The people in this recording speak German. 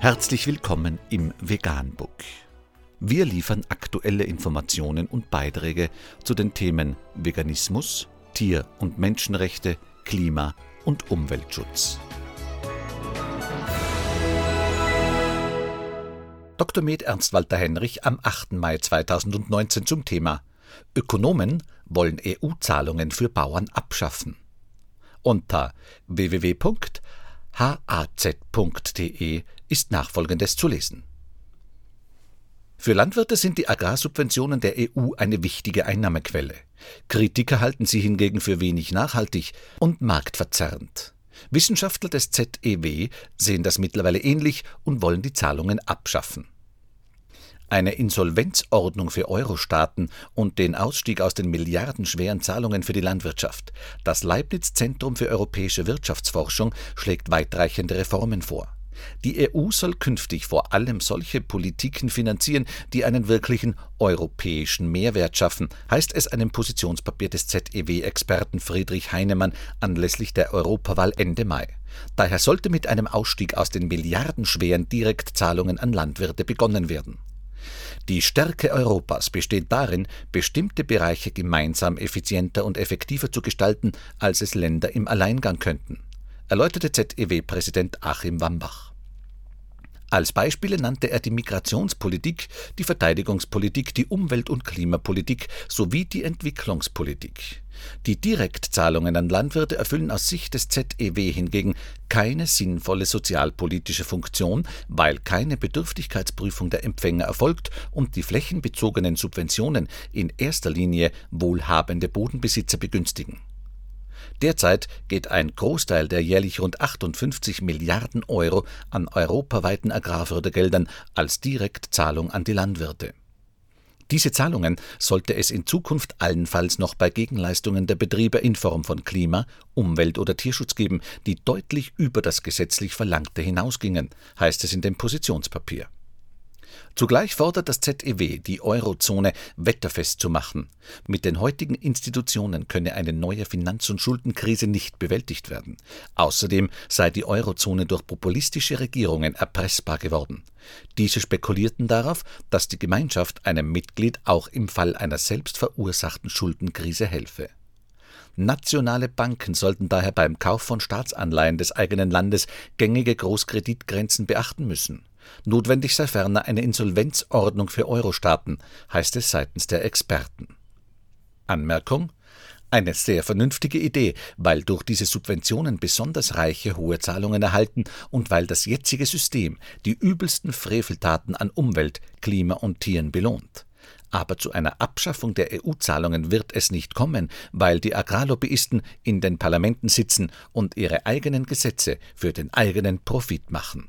Herzlich willkommen im Veganbook. Wir liefern aktuelle Informationen und Beiträge zu den Themen Veganismus, Tier- und Menschenrechte, Klima- und Umweltschutz. Dr. Med Ernst Walter Henrich am 8. Mai 2019 zum Thema Ökonomen wollen EU-Zahlungen für Bauern abschaffen. Unter www.haz.de ist nachfolgendes zu lesen. Für Landwirte sind die Agrarsubventionen der EU eine wichtige Einnahmequelle. Kritiker halten sie hingegen für wenig nachhaltig und marktverzerrend. Wissenschaftler des ZEW sehen das mittlerweile ähnlich und wollen die Zahlungen abschaffen. Eine Insolvenzordnung für Euro-Staaten und den Ausstieg aus den milliardenschweren Zahlungen für die Landwirtschaft. Das Leibniz-Zentrum für europäische Wirtschaftsforschung schlägt weitreichende Reformen vor. Die EU soll künftig vor allem solche Politiken finanzieren, die einen wirklichen europäischen Mehrwert schaffen, heißt es einem Positionspapier des ZEW-Experten Friedrich Heinemann anlässlich der Europawahl Ende Mai. Daher sollte mit einem Ausstieg aus den milliardenschweren Direktzahlungen an Landwirte begonnen werden. Die Stärke Europas besteht darin, bestimmte Bereiche gemeinsam effizienter und effektiver zu gestalten, als es Länder im Alleingang könnten, erläuterte ZEW-Präsident Achim Wambach. Als Beispiele nannte er die Migrationspolitik, die Verteidigungspolitik, die Umwelt- und Klimapolitik sowie die Entwicklungspolitik. Die Direktzahlungen an Landwirte erfüllen aus Sicht des ZEW hingegen keine sinnvolle sozialpolitische Funktion, weil keine Bedürftigkeitsprüfung der Empfänger erfolgt und die flächenbezogenen Subventionen in erster Linie wohlhabende Bodenbesitzer begünstigen. Derzeit geht ein Großteil der jährlich rund 58 Milliarden Euro an europaweiten Agrarfördergeldern als Direktzahlung an die Landwirte. Diese Zahlungen sollte es in Zukunft allenfalls noch bei Gegenleistungen der Betriebe in Form von Klima, Umwelt oder Tierschutz geben, die deutlich über das gesetzlich Verlangte hinausgingen, heißt es in dem Positionspapier. Zugleich fordert das ZEW, die Eurozone wetterfest zu machen. Mit den heutigen Institutionen könne eine neue Finanz- und Schuldenkrise nicht bewältigt werden. Außerdem sei die Eurozone durch populistische Regierungen erpressbar geworden. Diese spekulierten darauf, dass die Gemeinschaft einem Mitglied auch im Fall einer selbst verursachten Schuldenkrise helfe. Nationale Banken sollten daher beim Kauf von Staatsanleihen des eigenen Landes gängige Großkreditgrenzen beachten müssen. Notwendig sei ferner eine Insolvenzordnung für Euro-Staaten, heißt es seitens der Experten. Anmerkung eine sehr vernünftige Idee, weil durch diese Subventionen besonders Reiche hohe Zahlungen erhalten und weil das jetzige System die übelsten Freveltaten an Umwelt, Klima und Tieren belohnt. Aber zu einer Abschaffung der EU-Zahlungen wird es nicht kommen, weil die Agrarlobbyisten in den Parlamenten sitzen und ihre eigenen Gesetze für den eigenen Profit machen.